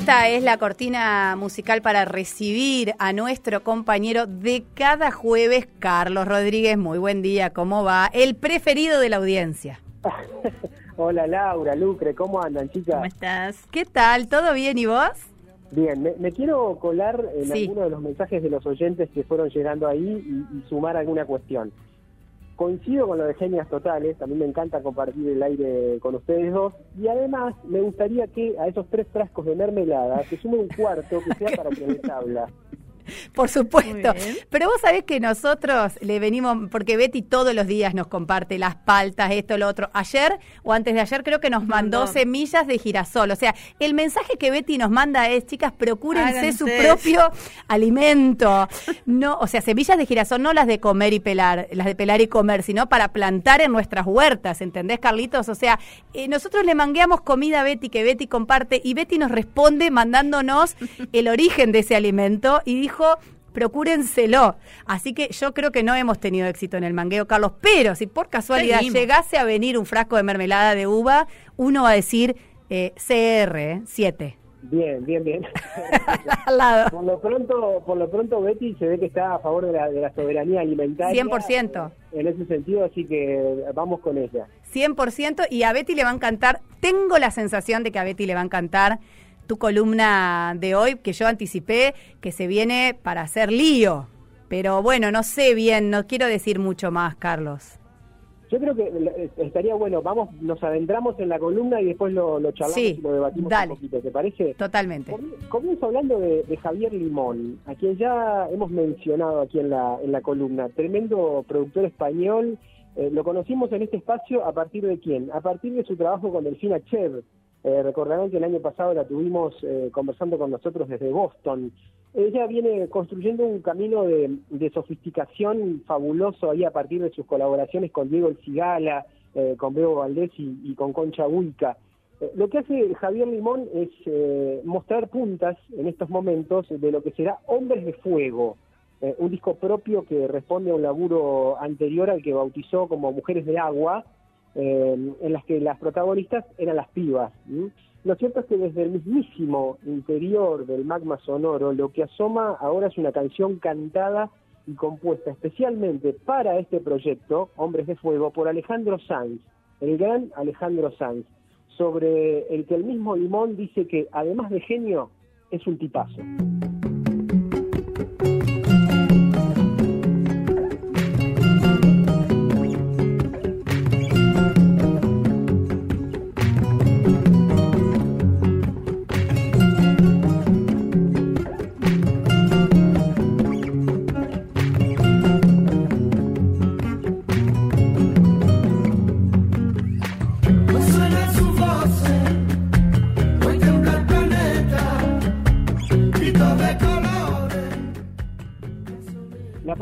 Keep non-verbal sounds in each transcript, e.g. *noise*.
Esta es la cortina musical para recibir a nuestro compañero de cada jueves, Carlos Rodríguez. Muy buen día, ¿cómo va? El preferido de la audiencia. *laughs* Hola Laura, Lucre, ¿cómo andan chicas? ¿Cómo estás? ¿Qué tal? ¿Todo bien y vos? Bien, me, quiero colar en alguno de los mensajes de los oyentes que fueron llegando ahí y sumar alguna cuestión coincido con lo de Genias Totales, a mí me encanta compartir el aire con ustedes dos, y además me gustaría que a esos tres frascos de mermelada se sume un cuarto que sea para habla. *laughs* *laughs* Por supuesto. Pero vos sabés que nosotros le venimos, porque Betty todos los días nos comparte las paltas, esto, lo otro. Ayer o antes de ayer creo que nos mandó semillas de girasol. O sea, el mensaje que Betty nos manda es, chicas, procúrense su propio alimento. No, o sea, semillas de girasol, no las de comer y pelar, las de pelar y comer, sino para plantar en nuestras huertas, ¿entendés, Carlitos? O sea, eh, nosotros le mangueamos comida a Betty que Betty comparte y Betty nos responde mandándonos el origen de ese alimento y dijo procúrenselo. Así que yo creo que no hemos tenido éxito en el mangueo, Carlos, pero si por casualidad llegase a venir un frasco de mermelada de uva, uno va a decir eh, CR, 7. Bien, bien, bien. *laughs* Por lo pronto, por lo pronto Betty se ve que está a favor de la, de la soberanía alimentaria. 100%. En ese sentido, así que vamos con ella. 100% y a Betty le va a encantar, tengo la sensación de que a Betty le va a encantar tu columna de hoy, que yo anticipé que se viene para hacer lío. Pero bueno, no sé bien, no quiero decir mucho más, Carlos. Yo creo que eh, estaría bueno, vamos, nos adentramos en la columna y después lo, charlamos y lo debatimos un poquito, ¿te parece? Totalmente. Comienzo hablando de, Javier Limón, a quien ya hemos mencionado aquí en la, en la columna, tremendo productor español. Eh, lo conocimos en este espacio a partir de quién? A partir de su trabajo con Delfina Chev, eh, recordarán que el año pasado la tuvimos eh, conversando con nosotros desde Boston. Ella viene construyendo un camino de, sofisticación fabuloso ahí a partir de sus colaboraciones con Diego El Cigala, eh, con Bebo Valdés y, con Concha Buica. Eh, lo que hace Javier Limón es mostrar puntas en estos momentos de lo que será Hombres de Fuego, un disco propio que responde a un laburo anterior al que bautizó como Mujeres de Agua, eh, en las que las protagonistas eran las pibas. Lo cierto es que desde el mismísimo interior del magma sonoro, lo que asoma ahora es una canción cantada y compuesta especialmente para este proyecto, Hombres de Fuego, por Alejandro Sanz, el gran Alejandro Sanz, sobre el que el mismo Limón dice que, además de genio, es un tipazo.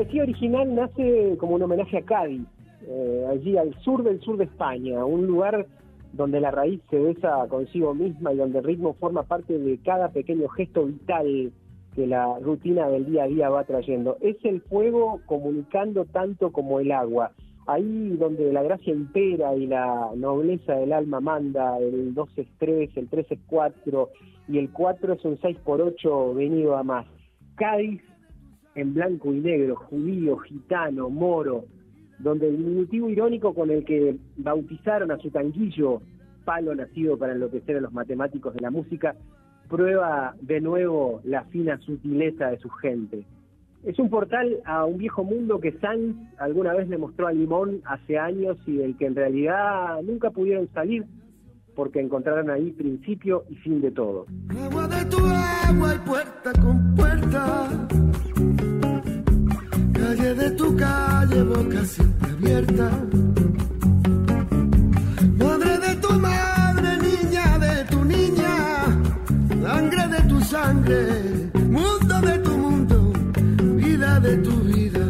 Poesía original nace como un homenaje a Cádiz, eh, allí al sur del sur de España, un lugar donde la raíz se besa consigo misma y donde el ritmo forma parte de cada pequeño gesto vital que la rutina del día a día va trayendo. Es el fuego comunicando tanto como el agua. Ahí donde la gracia impera y la nobleza del alma manda, el 2 es 3, el 3 es 4 y el 4 es un 6 por 8 venido a más. Cádiz en blanco y negro, judío, gitano, moro, donde el diminutivo irónico con el que bautizaron a su tanguillo, palo nacido para enloquecer a los matemáticos de la música, prueba de nuevo la fina sutileza de su gente. Es un portal a un viejo mundo que Sanz alguna vez le mostró a Limón hace años y del que en realidad nunca pudieron salir porque encontraron ahí principio y fin de todo. Agua de tu agua y puerta con puerta calle de tu calle, boca siempre abierta. Madre de tu madre, niña de tu niña, sangre de tu sangre, mundo de tu mundo, vida de tu vida.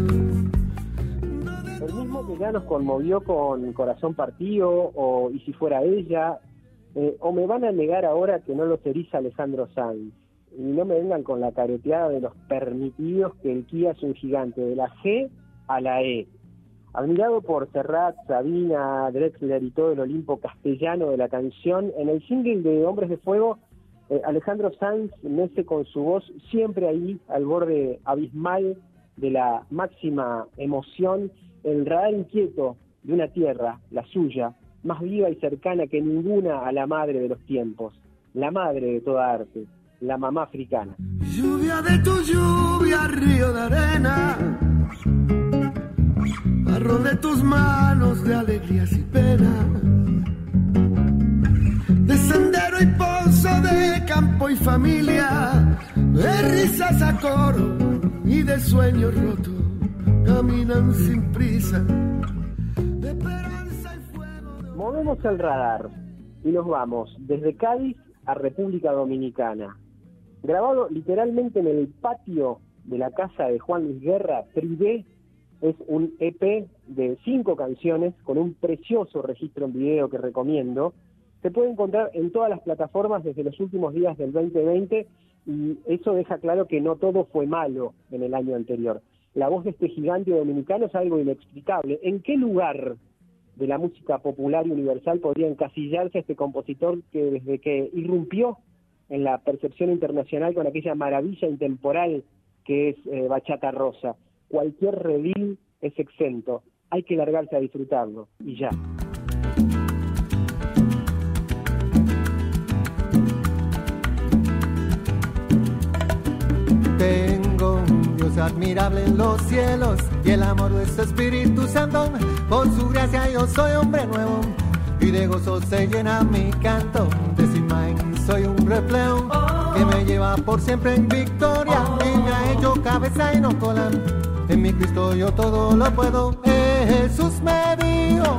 El mismo que ya nos conmovió con Corazón Partido o Y si fuera ella, eh, o me van a negar ahora que no lo eriza Alejandro Sanz y no me vengan con la careteada de los permitidos que el Kia es un gigante, de la G a la E. Admirado por Serrat, Sabina, Drexler y todo el Olimpo castellano de la canción, en el single de Hombres de Fuego Eh, Alejandro Sanz mece con su voz siempre ahí, al borde abismal de la máxima emoción, el radar inquieto de una tierra, la suya, más viva y cercana que ninguna a la madre de los tiempos, la madre de toda arte, la mamá africana. Lluvia de tu lluvia, río de arena, barro de tus manos de alegrías y penas, de sendero y pozo, de campo y familia, de risas a coro y de sueños rotos, caminan sin prisa, de esperanza y fuego. Movemos el radar y nos vamos desde Cádiz a República Dominicana. Grabado literalmente en el patio de la casa de Juan Luis Guerra, Privé es un EP de cinco canciones con un precioso registro en video que recomiendo. Se puede encontrar en todas las plataformas desde los últimos días del 2020 y eso deja claro que no todo fue malo en el año anterior. La voz de este gigante dominicano es algo inexplicable. ¿En qué lugar de la música popular y universal podría encasillarse este compositor que desde que irrumpió en la percepción internacional con aquella maravilla intemporal que es eh, Bachata Rosa? Cualquier redil es exento. Hay que largarse a disfrutarlo. Y ya. Tengo un Dios admirable en los cielos y el amor de su Espíritu Santo. Por su gracia yo soy hombre nuevo y de gozo se llena mi canto. Reflejo que me lleva por siempre en victoria y me ha hecho cabeza y no cola. En mi Cristo yo todo lo puedo. Jesús me dijo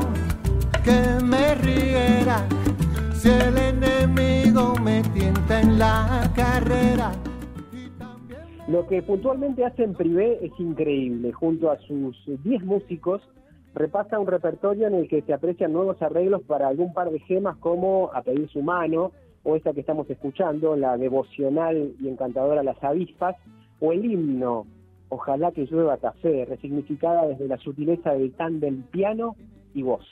que me riera si el enemigo me tienta en la carrera. Lo que puntualmente hace en privé es increíble. Junto a sus 10 músicos, repasa un repertorio en el que se aprecian nuevos arreglos para algún par de gemas como A Pedir su mano, o esta que estamos escuchando, la devocional y encantadora Las Avispas, o el himno Ojalá que llueva café, resignificada desde la sutileza del tan del piano y voz.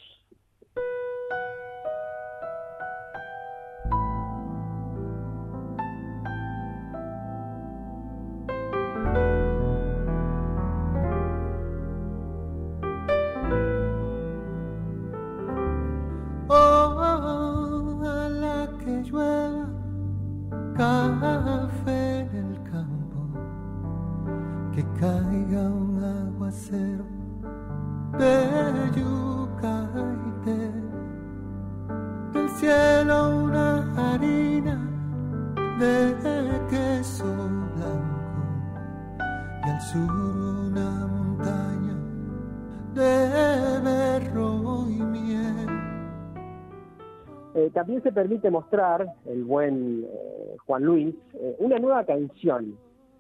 También se permite mostrar, el buen eh, Juan Luis, eh, una nueva canción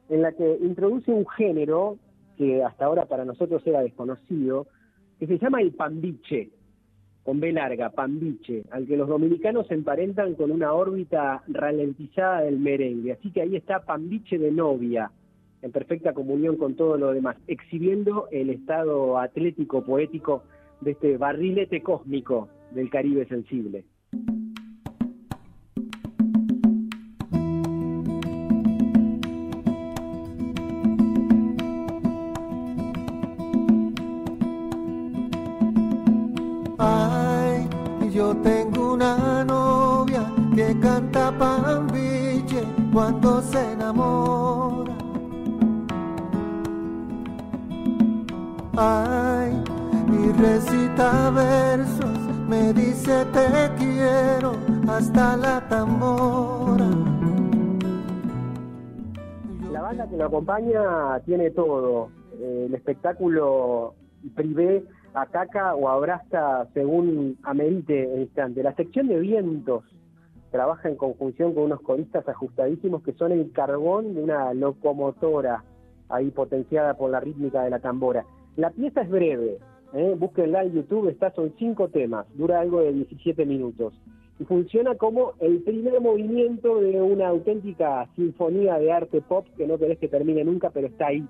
en la que introduce un género que hasta ahora para nosotros era desconocido, que se llama el pambiche, con B larga, pambiche, al que los dominicanos se emparentan con una órbita ralentizada del merengue. Así que ahí está pambiche de novia, en perfecta comunión con todo lo demás, exhibiendo el estado atlético poético de este barrilete cósmico del Caribe sensible. Que canta pambiche cuando se enamora. Ay, y recita versos, me dice te quiero hasta la tambora. La banda que lo acompaña tiene todo. El espectáculo privé ataca o abraza según amerite el instante. La sección de vientos trabaja en conjunción con unos coristas ajustadísimos que son el carbón de una locomotora ahí potenciada por la rítmica de la tambora. La pieza es breve, ¿eh? búsquenla en YouTube, está, son cinco temas, dura algo de 17 minutos y funciona como el primer movimiento de una auténtica sinfonía de arte pop que no querés que termine nunca, pero está ahí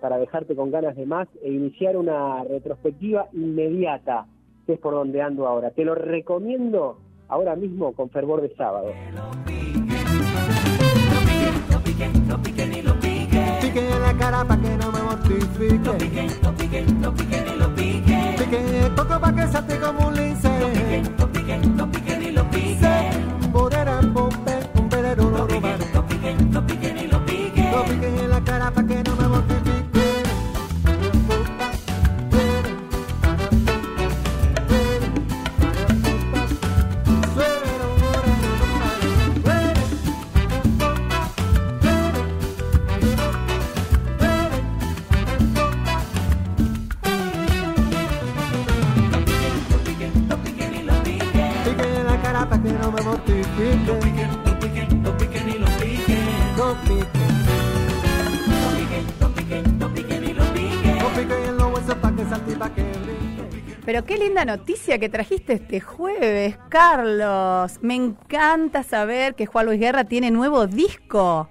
para dejarte con ganas de más e iniciar una retrospectiva inmediata, que es por donde ando ahora. Te lo recomiendo ahora mismo con fervor de sábado. Pero qué linda noticia que trajiste este jueves, Carlos. Me encanta saber que Juan Luis Guerra tiene nuevo disco.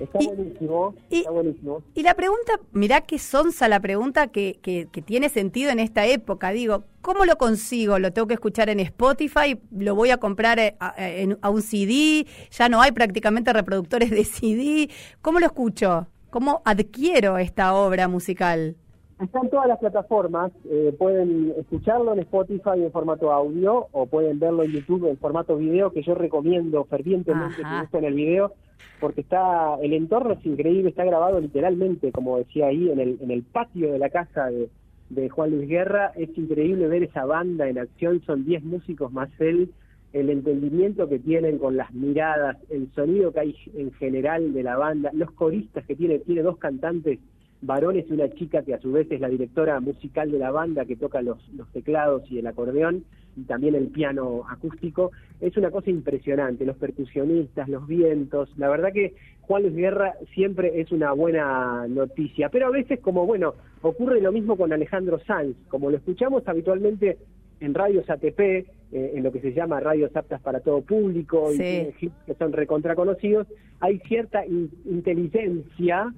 Está Y- buenísimo, y- está buenísimo. Y la pregunta, mirá qué sonsa la pregunta que, que, que tiene sentido en esta época. Digo, ¿cómo lo consigo? ¿Lo tengo que escuchar en Spotify? ¿Lo voy a comprar eh, a, a- en- a un CD? Ya no hay prácticamente reproductores de CD. ¿Cómo lo escucho? ¿Cómo adquiero esta obra musical? Está en todas las plataformas, eh, pueden escucharlo en Spotify en formato audio o pueden verlo en YouTube en formato video, que yo recomiendo fervientemente Ajá. que busquen el video, porque está el entorno es increíble, está grabado literalmente, como decía ahí, en el, en el patio de la casa de, de Juan Luis Guerra. Es increíble ver esa banda en acción, son 10 músicos más él, el entendimiento que tienen con las miradas, el sonido que hay en general de la banda, los coristas que tiene, tiene dos cantantes varones y una chica que a su vez es la directora musical de la banda que toca los, los teclados y el acordeón y también el piano acústico. Es una cosa impresionante, los percusionistas, los vientos. La verdad que Juan Luis Guerra siempre es una buena noticia, pero a veces como, bueno, ocurre lo mismo con Alejandro Sanz, como lo escuchamos habitualmente en radios ATP, eh, en lo que se llama radios aptas para todo público, y Sí. que son recontra conocidos, hay cierta in- inteligencia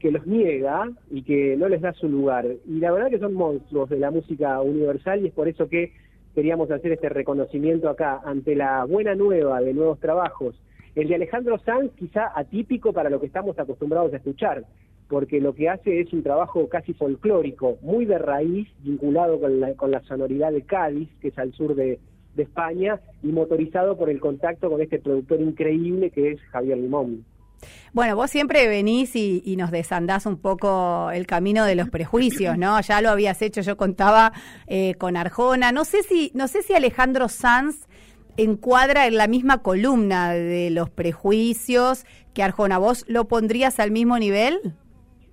que los niega y que no les da su lugar. Y la verdad que son monstruos de la música universal y es por eso que queríamos hacer este reconocimiento acá ante la buena nueva de nuevos trabajos. El de Alejandro Sanz quizá atípico para lo que estamos acostumbrados a escuchar, porque lo que hace es un trabajo casi folclórico, muy de raíz, vinculado con la, con la sonoridad de Cádiz, que es al sur de, de España, y motorizado por el contacto con este productor increíble que es Javier Limón. Bueno, vos siempre venís y, y nos desandás un poco el camino de los prejuicios, ¿no? Ya lo habías hecho, yo contaba eh, con Arjona. No sé si, no sé si Alejandro Sanz encuadra en la misma columna de los prejuicios que Arjona. ¿Vos lo pondrías al mismo nivel?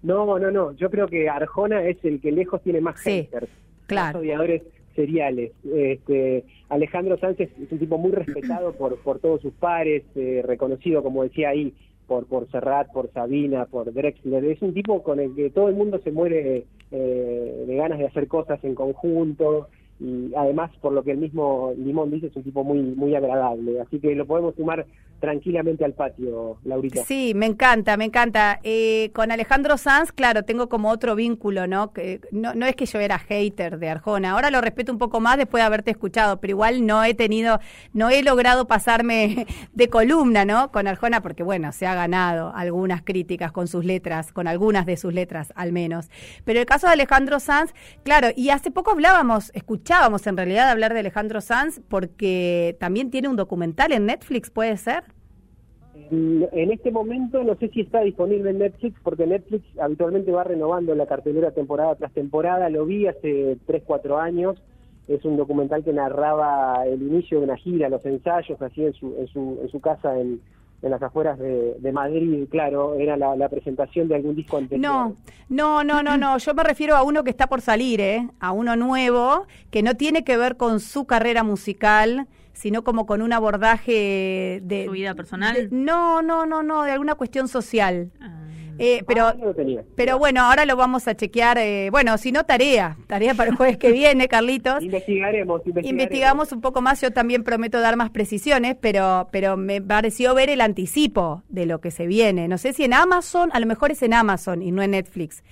No, no, no. Yo creo que Arjona es el que lejos tiene más Sí, haters, claro. más odiadores seriales. Este, Alejandro Sánchez es un tipo muy respetado por, por todos sus pares, eh, reconocido, como decía ahí, por, por Serrat, por Sabina, por Drexler. Es un tipo con el que todo el mundo se muere eh, de ganas de hacer cosas en conjunto. Y además, por lo que el mismo Limón dice, es un tipo muy muy agradable. Así que lo podemos sumar tranquilamente al patio, Laurita. Sí, me encanta, me encanta. Eh, con Alejandro Sanz, claro, tengo como otro vínculo, ¿no? Que no, no es que yo era hater de Arjona, ahora lo respeto un poco más después de haberte escuchado, pero igual no he tenido, no he logrado pasarme *laughs* de columna, ¿no? Con Arjona, porque bueno, se ha ganado algunas críticas con sus letras, con algunas de sus letras al menos. Pero el caso de Alejandro Sanz, claro, y hace poco hablábamos, escuchábamos en realidad hablar de Alejandro Sanz, porque también tiene un documental en Netflix, ¿puede ser? En en este momento no sé si está disponible en Netflix, porque Netflix habitualmente va renovando la cartelera temporada tras temporada. Lo vi hace 3, 4 años. Es un documental que narraba el inicio de una gira, los ensayos, así en su, en su, en su casa en, las afueras de, de Madrid. Claro, era la, la presentación de algún disco anterior. No, no, no, no, no. Yo me refiero a uno que está por salir, ¿eh? A uno nuevo, que no tiene que ver con su carrera musical, sino como con un abordaje de... ¿Su vida personal? de- no, no, no, no, de alguna cuestión social. Ah. Eh, pero, Ah, no lo tenía. pero bueno, ahora lo vamos a chequear. eh, bueno, si no, tarea. Tarea para el jueves que viene, *laughs* Carlitos. Investigaremos, investigaremos. Investigamos un poco más, yo también prometo dar más precisiones, pero, pero me pareció ver el anticipo de lo que se viene. No sé si en Amazon, a lo mejor es en Amazon y no en Netflix.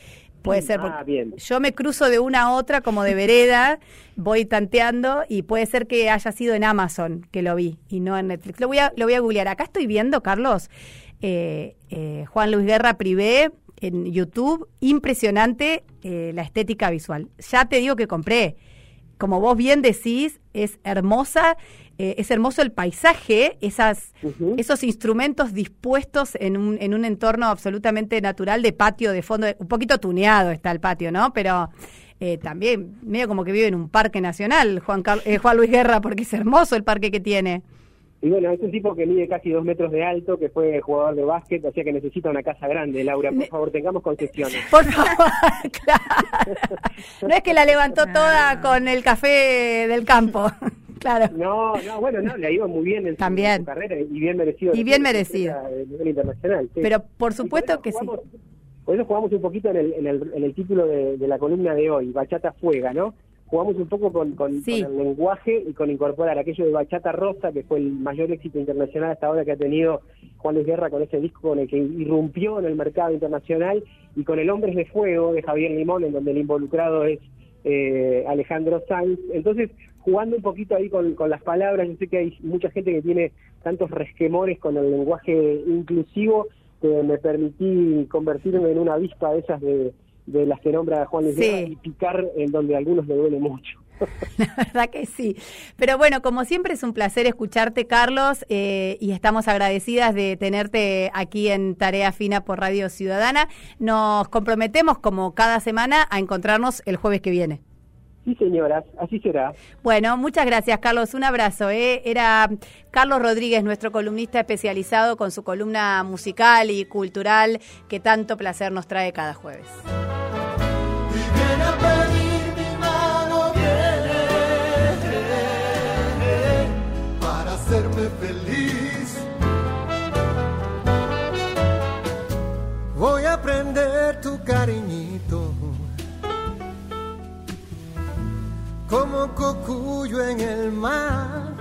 Puede ser, Ah, porque bien. yo me cruzo de una a otra como de vereda, voy tanteando y puede ser que haya sido en Amazon que lo vi y no en Netflix. Lo voy a, lo voy a googlear. Acá estoy viendo, Carlos, eh, eh, Juan Luis Guerra Privé en YouTube, impresionante eh, la estética visual. Ya te digo que compré, como vos bien decís, es hermosa, es hermoso el paisaje, esas, esos instrumentos dispuestos en un, en un entorno absolutamente natural de patio, de fondo, un poquito tuneado está el patio, ¿no? Pero también medio como que vive en un parque nacional, Juan, Juan Luis Guerra, porque es hermoso el parque que tiene. Y bueno, es un tipo que mide casi dos metros de alto, que fue jugador de básquet, o sea que necesita una casa grande, Laura. Por favor, tengamos concesiones. *laughs* Por favor, *laughs* claro. No es que la levantó toda con el café del campo. Claro. No, no, bueno, no, le ha ido muy bien en, También. Su, carrera y bien merecido. Y bien merecido. A nivel internacional. Pero por supuesto que sí. Por eso jugamos un poquito en el, en el, en el título de, de la columna de hoy, Bachata Fuega, ¿no? jugamos un poco con, con, el lenguaje y con incorporar aquello de Bachata Rosa, que fue el mayor éxito internacional hasta ahora que ha tenido Juan Luis Guerra con ese disco con el que irrumpió en el mercado internacional, y con el Hombres de Fuego de Javier Limón, en donde el involucrado es eh, Alejandro Sanz. Entonces, jugando un poquito ahí con, con las palabras, yo sé que hay mucha gente que tiene tantos resquemores con el lenguaje inclusivo, que me permití convertirme en una avispa de esas de de las que nombra Juan Luis y picar en donde a algunos le duele mucho. *laughs* La verdad que sí. Pero bueno, como siempre es un placer escucharte, Carlos, eh, y estamos agradecidas de tenerte aquí en Tarea Fina por Radio Ciudadana. Nos comprometemos, como cada semana, a encontrarnos el jueves que viene. Sí, señoras, así será. Bueno, muchas gracias, Carlos. Un abrazo. ¿eh? Era Carlos Rodríguez, nuestro columnista especializado con su columna musical y cultural que tanto placer nos trae cada jueves. Voy a prender tu cariñito. Como cocuyo en el mar